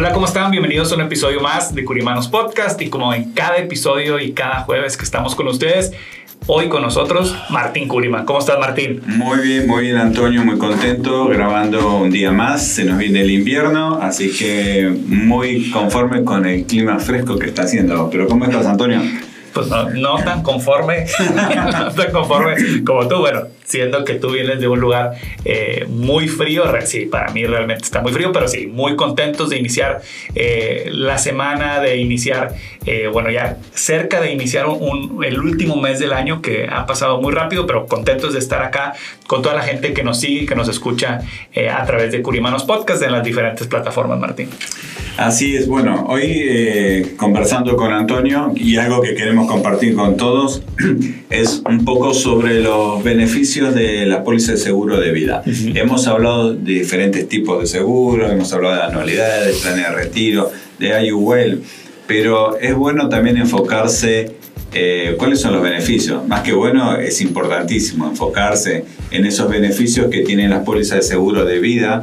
Hola, ¿cómo están? Bienvenidos a un episodio más de Curimanos Podcast y como en cada episodio y cada jueves que estamos con ustedes, Hoy con nosotros Martín Curiman. ¿Cómo estás, Martín? Muy bien, muy bien, Antonio, muy contento, grabando un día más. Se nos viene el invierno, así que muy conforme con el clima fresco que está haciendo. Pero ¿cómo estás, Antonio? Pues no, tan conforme, no tan conforme como tú. Bueno, siendo que tú vienes de un lugar eh, muy frío, sí, para mí realmente está muy frío, pero sí, muy contentos de iniciar eh, la semana, de iniciar, eh, bueno, ya cerca de iniciar el último mes del año que ha pasado muy rápido, pero contentos de estar acá con toda la gente que nos sigue, que nos escucha a través de Curimanos Podcast en las diferentes plataformas, Martín. Así es, bueno, hoy conversando con Antonio y algo que queremos compartir con todos es un poco sobre los beneficios de la póliza de seguro de vida. Hemos hablado de diferentes tipos de seguros, hemos hablado de anualidades, de planes de retiro, de IUL, pero es bueno también enfocarse eh, cuáles son los beneficios. Más que bueno, es importantísimo enfocarse en esos beneficios que tienen las pólizas de seguro de vida,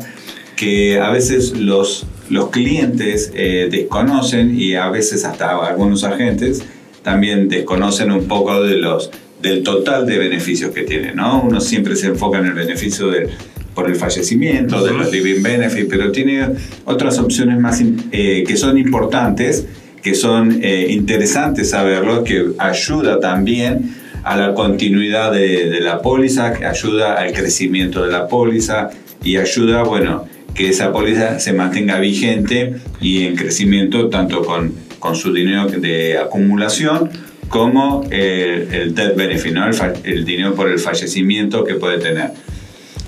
que a veces los, los clientes eh, desconocen y a veces hasta algunos agentes también desconocen un poco de los del total de beneficios que tiene, ¿no? Uno siempre se enfoca en el beneficio del, por el fallecimiento, de los living benefits, pero tiene otras opciones más eh, que son importantes, que son eh, interesantes saberlo, que ayuda también a la continuidad de, de, la póliza, que ayuda al crecimiento de la póliza y ayuda, bueno, que esa póliza se mantenga vigente y en crecimiento tanto con, su dinero de acumulación como eh, el death benefit, ¿no? el, dinero por el fallecimiento que puede tener.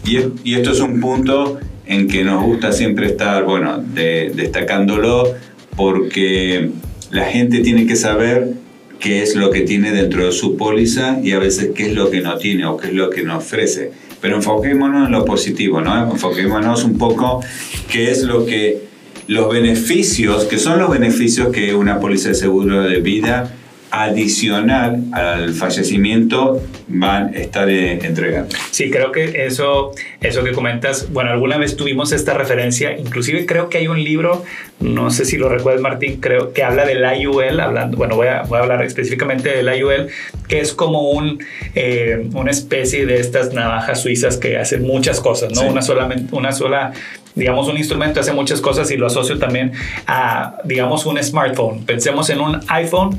Y, esto es un punto en que nos gusta siempre estar, bueno, destacándolo porque la gente tiene que saber qué es lo que tiene dentro de su póliza y a veces qué es lo que no tiene o qué es lo que no ofrece. Pero enfoquémonos en lo positivo, ¿no? Enfoquémonos un poco qué es lo que los beneficios, que son los beneficios que una póliza de seguro de vida adicional al fallecimiento van a estar eh, entregando. Sí, creo que eso, eso que comentas, bueno, alguna vez tuvimos esta referencia, inclusive creo que hay un libro, no sé si lo recuerdas Martín, creo que habla del IUL, hablando, bueno, voy a, voy a hablar específicamente del IUL, que es como un, eh, una especie de estas navajas suizas que hacen muchas cosas, ¿no? Una, solamente, una sola digamos, un instrumento hace muchas cosas y lo asocio también a, digamos, un smartphone. Pensemos en un iPhone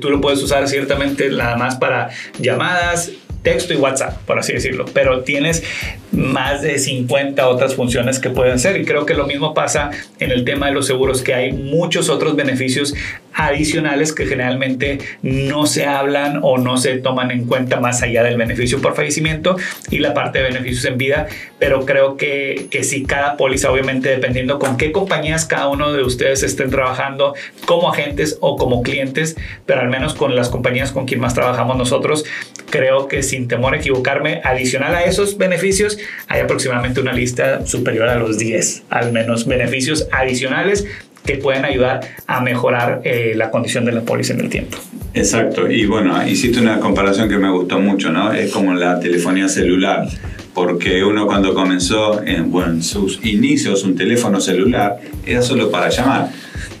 tú lo puedes usar ciertamente nada más para llamadas, texto y WhatsApp, por así decirlo, pero tienes más de 50 otras funciones que pueden ser. Y creo que lo mismo pasa en el tema de los seguros, que hay muchos otros beneficios adicionales que generalmente no se hablan o no se toman en cuenta más allá del beneficio por fallecimiento y la parte de beneficios en vida, pero creo que, que si cada póliza, obviamente dependiendo con qué compañías cada uno de ustedes estén trabajando como agentes o como clientes, pero al menos con las compañías con quien más trabajamos nosotros, creo que sin temor a equivocarme, adicional a esos beneficios, hay aproximadamente una lista superior a los 10, al menos beneficios adicionales que pueden ayudar a mejorar eh, la condición de la póliza en el tiempo. Exacto, y bueno, hiciste una comparación que me gustó mucho, ¿no? Es como la telefonía celular, porque uno cuando comenzó en, bueno, sus inicios un teléfono celular era solo para llamar.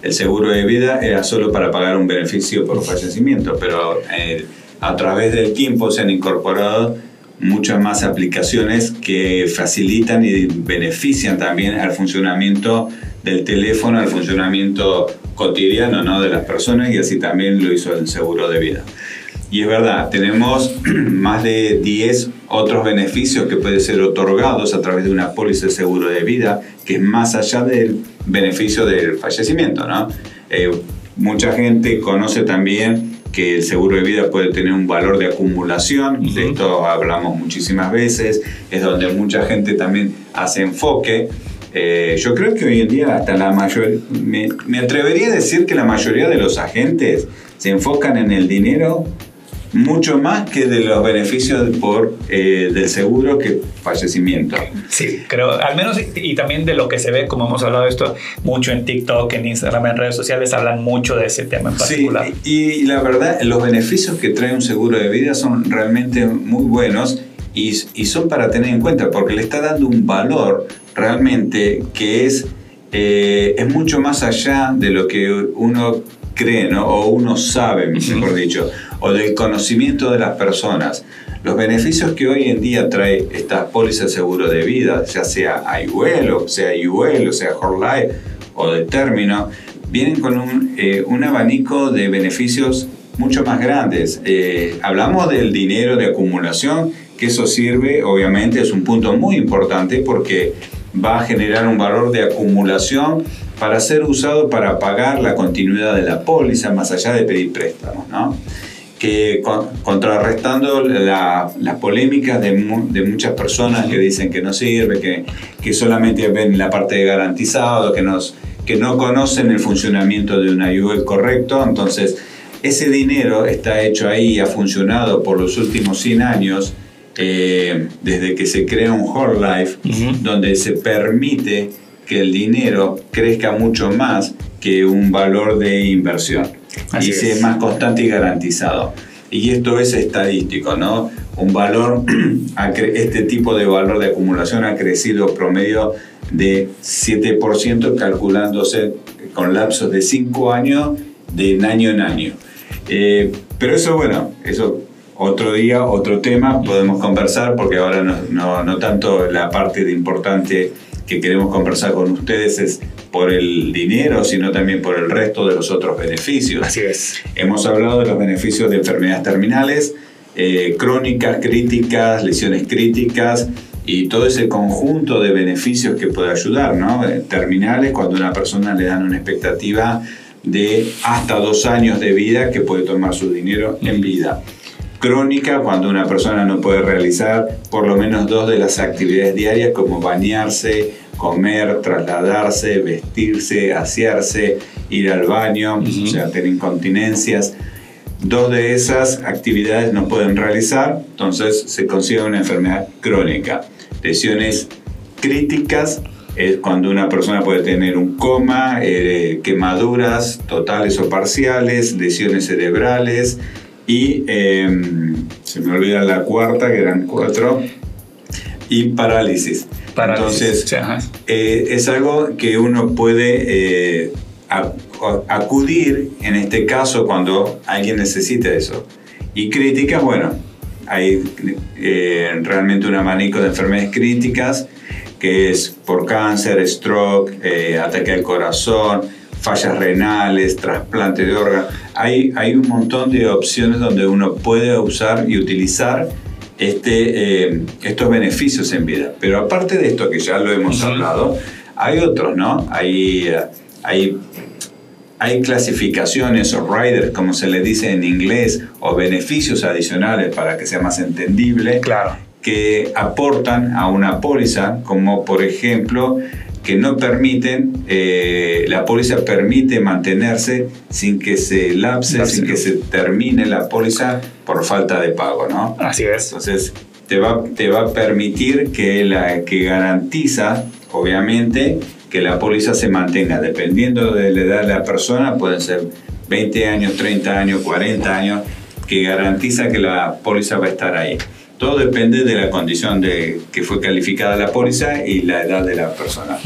El seguro de vida era solo para pagar un beneficio por fallecimiento, pero eh, a través del tiempo se han incorporado muchas más aplicaciones que facilitan y benefician también al funcionamiento del teléfono, al funcionamiento cotidiano ¿no? de las personas y así también lo hizo el seguro de vida. Y es verdad, tenemos más de 10 otros beneficios que pueden ser otorgados a través de una póliza de seguro de vida, que es más allá del beneficio del fallecimiento. ¿no? Eh, mucha gente conoce también que el seguro de vida puede tener un valor de acumulación, de esto hablamos muchísimas veces, es donde mucha gente también hace enfoque. Eh, yo creo que hoy en día hasta la mayoría, me, me atrevería a decir que la mayoría de los agentes se enfocan en el dinero mucho más que de los beneficios por, eh, del seguro que fallecimiento. Sí, creo, al menos y, también de lo que se ve, como hemos hablado de esto mucho en TikTok, en Instagram, en redes sociales, hablan mucho de ese tema en particular. Sí, y, la verdad, los beneficios que trae un seguro de vida son realmente muy buenos y, y son para tener en cuenta porque le está dando un valor realmente que es, eh, es mucho más allá de lo que uno cree, ¿no? O uno sabe, mejor dicho o del conocimiento de las personas. Los beneficios que hoy en día trae esta póliza de seguro de vida, ya sea IUL o sea IUL o sea Life o de término, vienen con un, eh, un, abanico de beneficios mucho más grandes. Eh, hablamos del dinero de acumulación, que eso sirve, obviamente es un punto muy importante porque va a generar un valor de acumulación para ser usado para pagar la continuidad de la póliza más allá de pedir préstamos, ¿no? que contrarrestando las polémicas de, muchas personas que dicen que no sirve, que, que solamente ven la parte de garantizado, que, nos, que no conocen el funcionamiento de una IUL correcto, entonces ese dinero está hecho ahí y ha funcionado por los últimos 100 años, eh, desde que se crea un Whole Life, donde se permite que el dinero crezca mucho más que un valor de inversión y es. más constante y garantizado. Y esto es estadístico, ¿no? Un valor, este tipo de valor de acumulación ha crecido promedio de 7% calculándose con lapsos de 5 años de año en año. Eh, pero eso, bueno, eso otro día, otro tema, podemos conversar porque ahora no, no, no tanto la parte de importante que queremos conversar con ustedes es por el dinero, sino también por el resto de los otros beneficios. Así es. Hemos hablado de los beneficios de enfermedades terminales, eh, crónicas, críticas, lesiones críticas y todo ese conjunto de beneficios que puede ayudar, ¿no? Eh, terminales, cuando a una persona le dan una expectativa de hasta dos años de vida que puede tomar su dinero en vida. Crónica, cuando una persona no puede realizar por lo menos dos de las actividades diarias como bañarse, comer, trasladarse, vestirse, asearse, ir al baño, o sea, tener incontinencias. Dos de esas actividades no pueden realizar, entonces se consigue una enfermedad crónica. Lesiones críticas es cuando una persona puede tener un coma, eh, quemaduras totales o parciales, lesiones cerebrales y em, se me olvida la cuarta, que eran cuatro, y parálisis. Entonces, eh, es algo que uno puede eh, acudir en este caso cuando alguien necesita eso. Y críticas, bueno, hay eh, realmente un abanico de enfermedades críticas que es por cáncer, stroke, ataque al corazón, fallas renales, trasplante de órganos. Hay, hay un montón de opciones donde uno puede usar y utilizar este, eh, estos beneficios en vida. Pero aparte de esto que ya lo hemos hablado, hay otros, ¿no? Hay, eh, hay, hay clasificaciones o riders, como se le dice en inglés, o beneficios adicionales para que sea más entendible, claro. que aportan a una póliza, como por ejemplo que no permiten, eh, la póliza permite mantenerse sin que se lapse, sin que se termine la póliza por falta de pago, ¿no? Así es. Entonces, te va, te va a permitir que, la, que garantiza, obviamente, que la póliza se mantenga. Dependiendo de la edad de la persona, pueden ser 20 años, 30 años, 40 años, que garantiza que la póliza va a estar ahí. Todo depende de la condición de que fue calificada la póliza y la edad de la persona.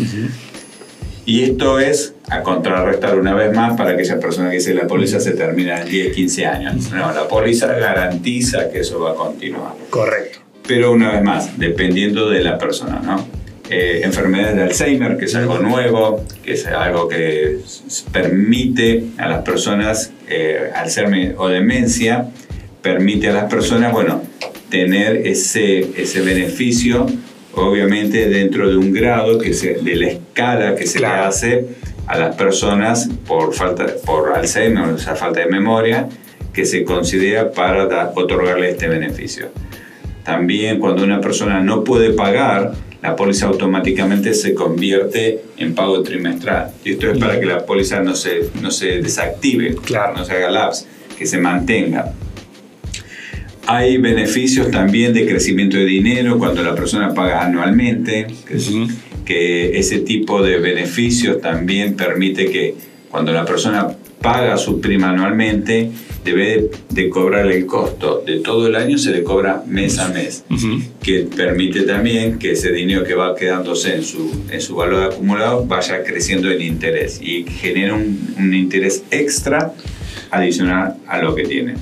Y esto es a contrarrestar una vez más para aquella persona que dice la póliza se termina en 10, 15 años. No, la póliza garantiza que eso va a continuar. Correcto. Pero una vez más, dependiendo de la persona, ¿no? Eh, enfermedades de Alzheimer, que es algo nuevo, que es algo que permite a las personas, eh, Alzheimer o demencia, permite a las personas, bueno, tener ese, ese beneficio, obviamente dentro de un grado que se, de la escala que se le hace a las personas por, falta, por Alzheimer, o sea, falta de memoria, que se considera para otorgarle este beneficio. También cuando una persona no puede pagar, la póliza automáticamente se convierte en pago trimestral. Y esto es para que la póliza no se, no se desactive, claro. no se haga lapse, que se mantenga. Hay beneficios también de crecimiento de dinero cuando la persona paga anualmente, que, ese tipo de beneficios también permite que cuando la persona paga su prima anualmente, debe de cobrar el costo de todo el año, se le cobra mes a mes, que permite también que ese dinero que va quedándose en su, en su valor acumulado vaya creciendo en interés y genera un, un interés extra adicional a lo que tiene.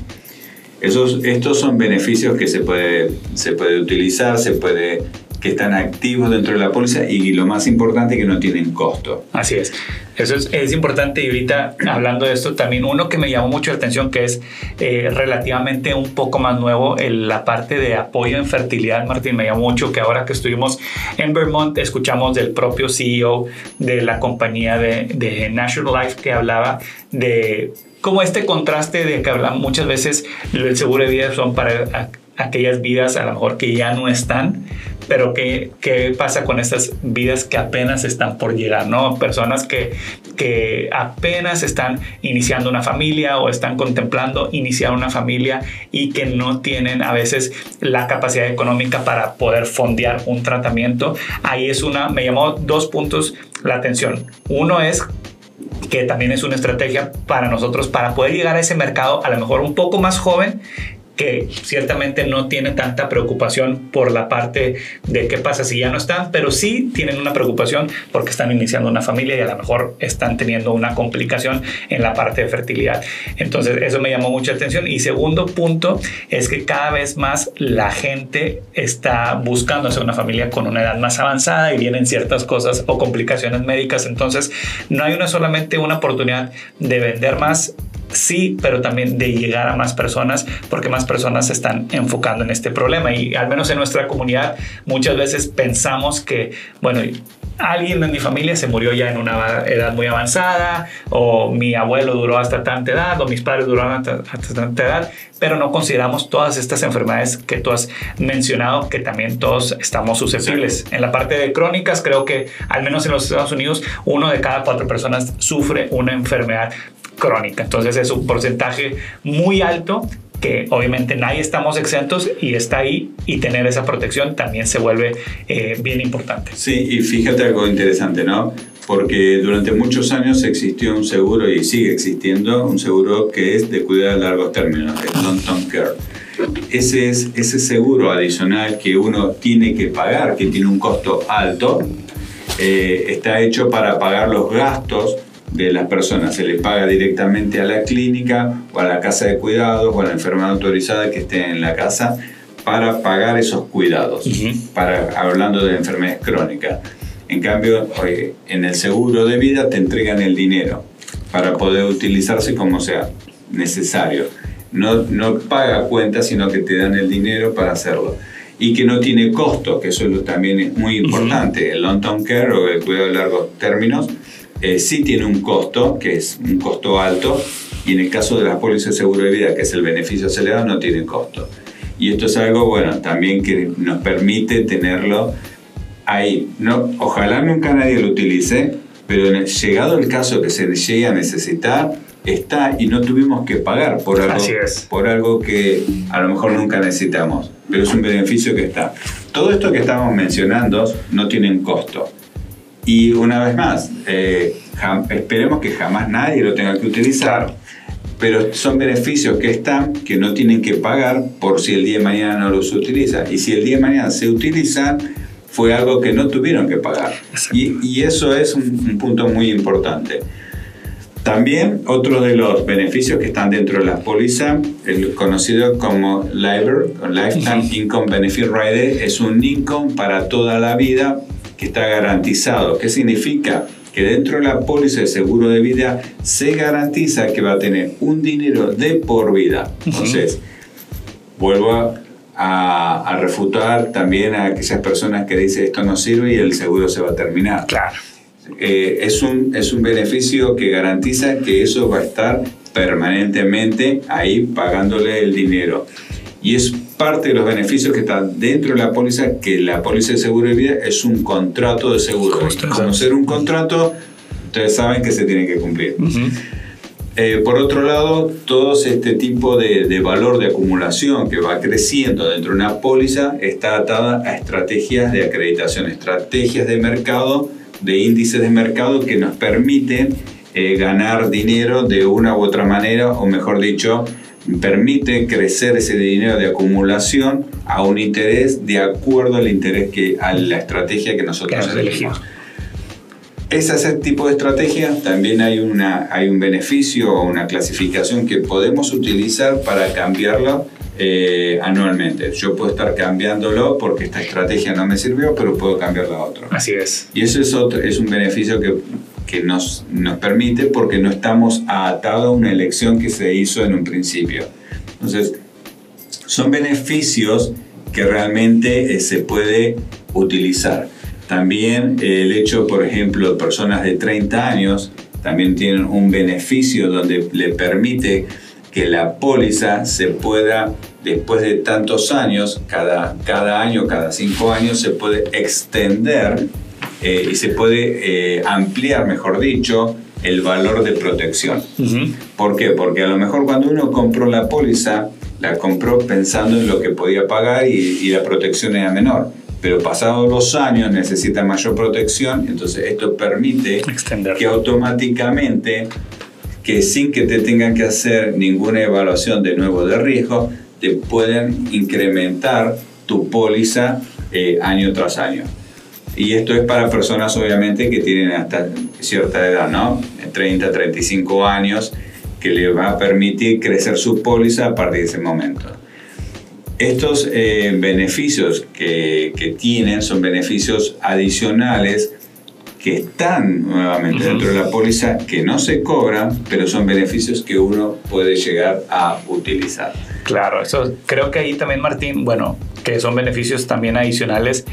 Esos, estos son beneficios que se puede, se puede utilizar, se puede que están activos dentro de la póliza y lo más importante que no tienen costo. Así es. Eso es, es, importante y ahorita hablando de esto también uno que me llamó mucho la atención que es eh, relativamente un poco más nuevo en la parte de apoyo en fertilidad Martín me llamó mucho que ahora que estuvimos en Vermont escuchamos del propio CEO de la compañía de, de National Life que hablaba de como este contraste de que hablamos muchas veces el seguro de vida son para aquellas vidas a lo mejor que ya no están, pero ¿qué, qué pasa con estas vidas que apenas están por llegar? ¿no? Personas que, que apenas están iniciando una familia o están contemplando iniciar una familia y que no tienen a veces la capacidad económica para poder fondear un tratamiento. Ahí es una, me llamó dos puntos la atención. Uno es que también es una estrategia para nosotros para poder llegar a ese mercado a lo mejor un poco más joven que ciertamente no tiene tanta preocupación por la parte de qué pasa si ya no están, pero sí tienen una preocupación porque están iniciando una familia y a lo mejor están teniendo una complicación en la parte de fertilidad. Entonces eso me llamó mucha atención. Y segundo punto es que cada vez más la gente está buscando hacer una familia con una edad más avanzada y vienen ciertas cosas o complicaciones médicas. Entonces no hay una solamente una oportunidad de vender más sí, pero también de llegar a más personas porque más personas se están enfocando en este problema. Y al menos en nuestra comunidad muchas veces pensamos que, bueno, alguien en mi familia se murió ya en una edad muy avanzada, o mi abuelo duró hasta tanta edad, o mis padres duraron hasta, tanta edad, pero no consideramos todas estas enfermedades que tú has mencionado, que también todos estamos susceptibles. En la parte de crónicas, creo que al menos en los Estados Unidos, uno de cada cuatro personas sufre una enfermedad crónica. Entonces es un porcentaje muy alto que obviamente nadie estamos exentos y está ahí y tener esa protección también se vuelve eh, bien importante. Sí, y fíjate algo interesante, ¿no? Porque durante muchos años existió un seguro y sigue existiendo un seguro que es de cuidado a largos términos, el long-term care. Ese, es, ese seguro adicional que uno tiene que pagar, que tiene un costo alto, eh, está hecho para pagar los gastos de las personas. Se le paga directamente a la clínica o a la casa de cuidados o a la enfermedad autorizada que esté en la casa para pagar esos cuidados, para, hablando de enfermedades crónicas. En cambio, en el seguro de vida te entregan el dinero para poder utilizarse como sea necesario. No, no paga cuenta, sino que te dan el dinero para hacerlo. Y que no tiene costo, que eso también es muy importante. El long-term care o el cuidado de largos términos eh, sí tiene un costo, que es un costo alto, y en el caso de las pólizas de seguro de vida, que es el beneficio acelerado, no tiene costo. Y esto es algo, bueno, también que nos permite tenerlo ahí. No, ojalá nunca nadie lo utilice, pero llegado el caso que se llegue a necesitar, está y no tuvimos que pagar por algo, por algo que a lo mejor nunca necesitamos, pero es un beneficio que está. Todo esto que estamos mencionando no tienen costo. Y una vez más, eh, esperemos que jamás nadie lo tenga que utilizar, pero son beneficios que están, que no tienen que pagar por si el día de mañana no los utiliza. Y si el día de mañana se utilizan, fue algo que no tuvieron que pagar. Y, y, eso es un, punto muy importante. También otro de los beneficios que están dentro de la póliza, el conocido como LIBOR, Lifetime Income Benefit Rider, es un income para toda la vida que está garantizado. ¿Qué significa? Que dentro de la póliza de seguro de vida se garantiza que va a tener un dinero de por vida. Entonces, vuelvo a, a, refutar también a aquellas personas que dicen esto no sirve y el seguro se va a terminar. Claro. Eh, es, un, es un beneficio que garantiza que eso va a estar permanentemente ahí pagándole el dinero. Y es parte de los beneficios que están dentro de la póliza, que la póliza de seguro de vida es un contrato de seguro. Conocer un contrato, ustedes saben que se tiene que cumplir. Eh, por otro lado, todo este tipo de, de, valor de acumulación que va creciendo dentro de una póliza está atada a estrategias de acreditación, estrategias de mercado, de índices de mercado que nos permiten eh, ganar dinero de una u otra manera, o mejor dicho, permite crecer ese dinero de acumulación a un interés de acuerdo al interés que a la estrategia que nosotros elegimos. Ese tipo de estrategia también hay, una, hay un beneficio o una clasificación que podemos utilizar para cambiarlo eh, anualmente. Yo puedo estar cambiándolo porque esta estrategia no me sirvió, pero puedo cambiarla a otro. Así es. Y eso es, otro, es un beneficio que, que nos, nos permite porque no estamos atados a una elección que se hizo en un principio. Entonces, son beneficios que realmente eh, se puede utilizar. También el hecho, por ejemplo, de personas de 30 años también tienen un beneficio donde le permite que la póliza se pueda, después de tantos años, cada, cada año, cada cinco años, se puede extender eh, y se puede eh, ampliar, mejor dicho, el valor de protección. ¿Por qué? Porque a lo mejor cuando uno compró la póliza, la compró pensando en lo que podía pagar y, y la protección era menor pero pasados los años necesita mayor protección, entonces esto permite Extender. que automáticamente, que sin que te tengan que hacer ninguna evaluación de nuevo de riesgo, te pueden incrementar tu póliza eh, año tras año. Y esto es para personas obviamente que tienen hasta cierta edad, ¿no? 30, 35 años, que le va a permitir crecer su póliza a partir de ese momento. Estos eh, beneficios que, que, tienen son beneficios adicionales que están nuevamente dentro de la póliza, que no se cobran, pero son beneficios que uno puede llegar a utilizar. Claro, eso creo que ahí también, Martín, bueno, que son beneficios también adicionales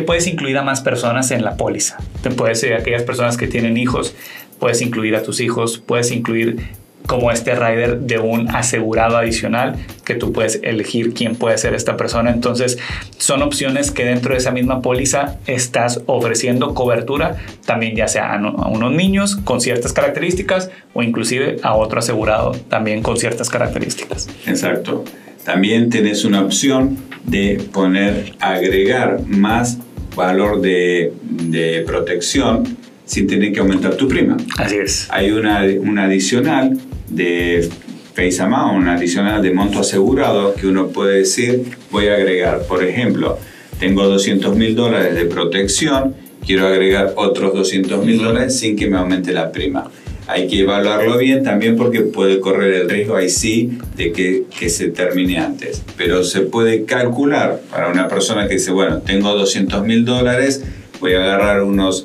puedes incluir a más personas en la póliza. Te puedes ser aquellas personas que tienen hijos, puedes incluir a tus hijos, puedes incluir como este rider de un asegurado adicional que tú puedes elegir quién puede ser esta persona. Entonces son opciones que dentro de esa misma póliza estás ofreciendo cobertura también ya sea a, unos niños con ciertas características o inclusive a otro asegurado también con ciertas características. Exacto. También tenés una opción de poner, agregar más valor de, de protección sin tener que aumentar tu prima. Así es. Hay una, una adicional de face amount, una adicional de monto asegurado que uno puede decir, voy a agregar, por ejemplo, tengo 200 mil dólares de protección, quiero agregar otros 200 mil dólares sin que me aumente la prima. Hay que evaluarlo bien también porque puede correr el riesgo ahí sí de que, que se termine antes. Pero se puede calcular para una persona que dice, bueno, tengo 200 mil dólares, voy a agarrar unos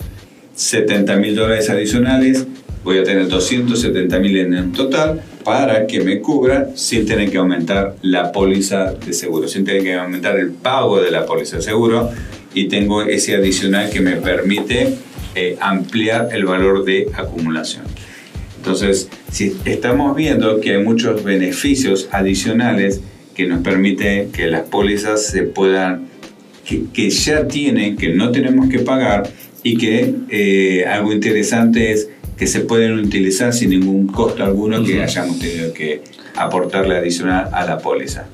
70 mil dólares adicionales, voy a tener 270 mil en total para que me cubra sin tener que aumentar la póliza de seguro, sin tener que aumentar el pago de la póliza de seguro y tengo ese adicional que me permite eh, ampliar el valor de acumulación. Entonces, si estamos viendo que hay muchos beneficios adicionales que nos permite que las pólizas se puedan, que, que ya tienen, que no tenemos que pagar y que eh, algo interesante es que se pueden utilizar sin ningún costo alguno que hayamos tenido que aportarle adicional a la póliza.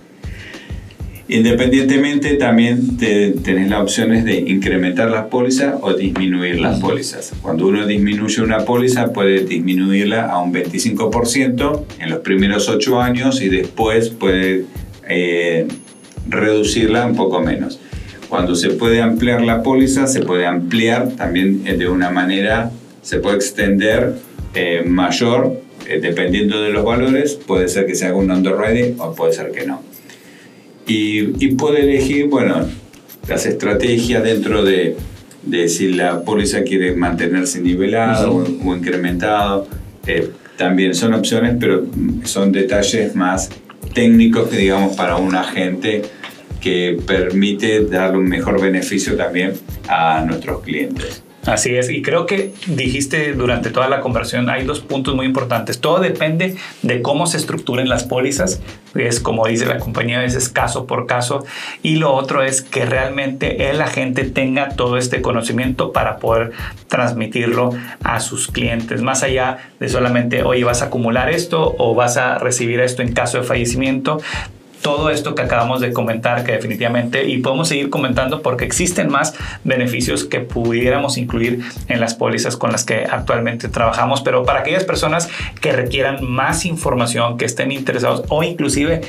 Independientemente, también te, tenés las opciones de incrementar las pólizas o disminuir las pólizas. Cuando uno disminuye una póliza, puede disminuirla a un 25% en los primeros 8 años y después puede eh, reducirla un poco menos. Cuando se puede ampliar la póliza, se puede ampliar también eh, de una manera se puede extender eh, mayor, eh, dependiendo de los valores, puede ser que se haga un underwriting o puede ser que no. Y, y puede elegir, bueno, las estrategias dentro de, de si la póliza quiere mantenerse nivelada o, incrementado. Eh, también son opciones, pero son detalles más técnicos, digamos, para un agente que permite darle un mejor beneficio también a nuestros clientes. Así es, y creo que dijiste durante toda la conversación, hay dos puntos muy importantes. Todo depende de cómo se estructuren las pólizas, es como dice la compañía, es caso por caso, y lo otro es que realmente el agente tenga todo este conocimiento para poder transmitirlo a sus clientes, más allá de solamente, oye, vas a acumular esto o vas a recibir esto en caso de fallecimiento, todo esto que acabamos de comentar, que definitivamente, y podemos seguir comentando porque existen más beneficios que pudiéramos incluir en las pólizas con las que actualmente trabajamos, pero para aquellas personas que requieran más información, que estén interesados o inclusive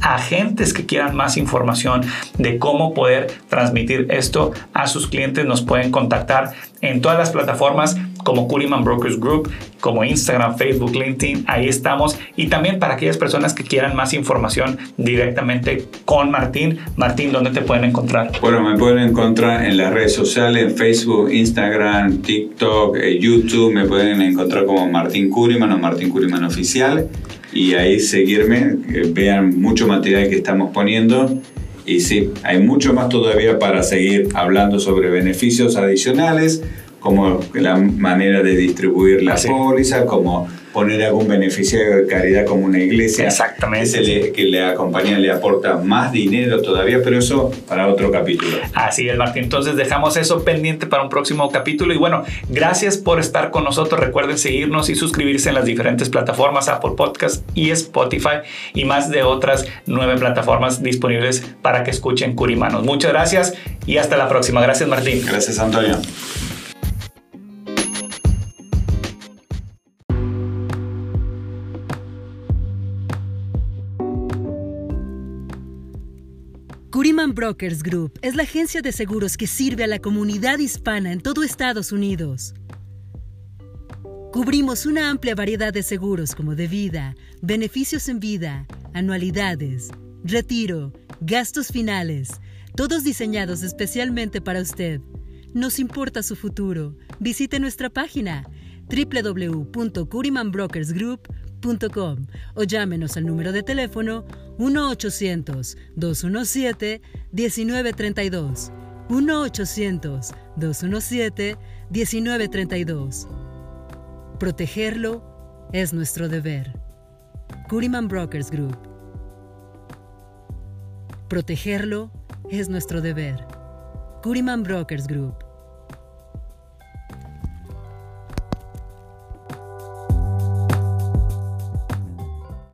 agentes que quieran más información de cómo poder transmitir esto a sus clientes, nos pueden contactar en todas las plataformas como Curiman Brokers Group, como Instagram, Facebook, LinkedIn, ahí estamos. Y también para aquellas personas que quieran más información directamente con Martín. Martín, ¿dónde te pueden encontrar? Bueno, me pueden encontrar en las redes sociales, en Facebook, Instagram, TikTok, eh, YouTube. Me pueden encontrar como Martín Curiman o Martín Curiman Oficial. Y ahí seguirme, vean mucho material que estamos poniendo. Y sí, hay mucho más todavía para seguir hablando sobre beneficios adicionales como la manera de distribuir la póliza, como poner algún beneficiario de caridad como una iglesia. Exactamente. Que, que le acompaña, le aporta más dinero todavía, pero eso para otro capítulo. Así es, Martín. Entonces dejamos eso pendiente para un próximo capítulo. Y bueno, gracias por estar con nosotros. Recuerden seguirnos y suscribirse en las diferentes plataformas, Apple Podcast y Spotify, y más de otras nueve plataformas disponibles para que escuchen Curimanos. Muchas gracias y hasta la próxima. Gracias, Martín. Gracias, Antonio. Brokers Group es la agencia de seguros que sirve a la comunidad hispana en todo Estados Unidos. Cubrimos una amplia variedad de seguros como de vida, beneficios en vida, anualidades, retiro, gastos finales, todos diseñados especialmente para usted. Nos importa su futuro. Visite nuestra página www.curimanbrokersgroup.com o llámenos al número de teléfono 1-800-217-1932. 1-800-217-1932. Protegerlo es nuestro deber. Curiman Brokers Group. Protegerlo es nuestro deber. Curiman Brokers Group.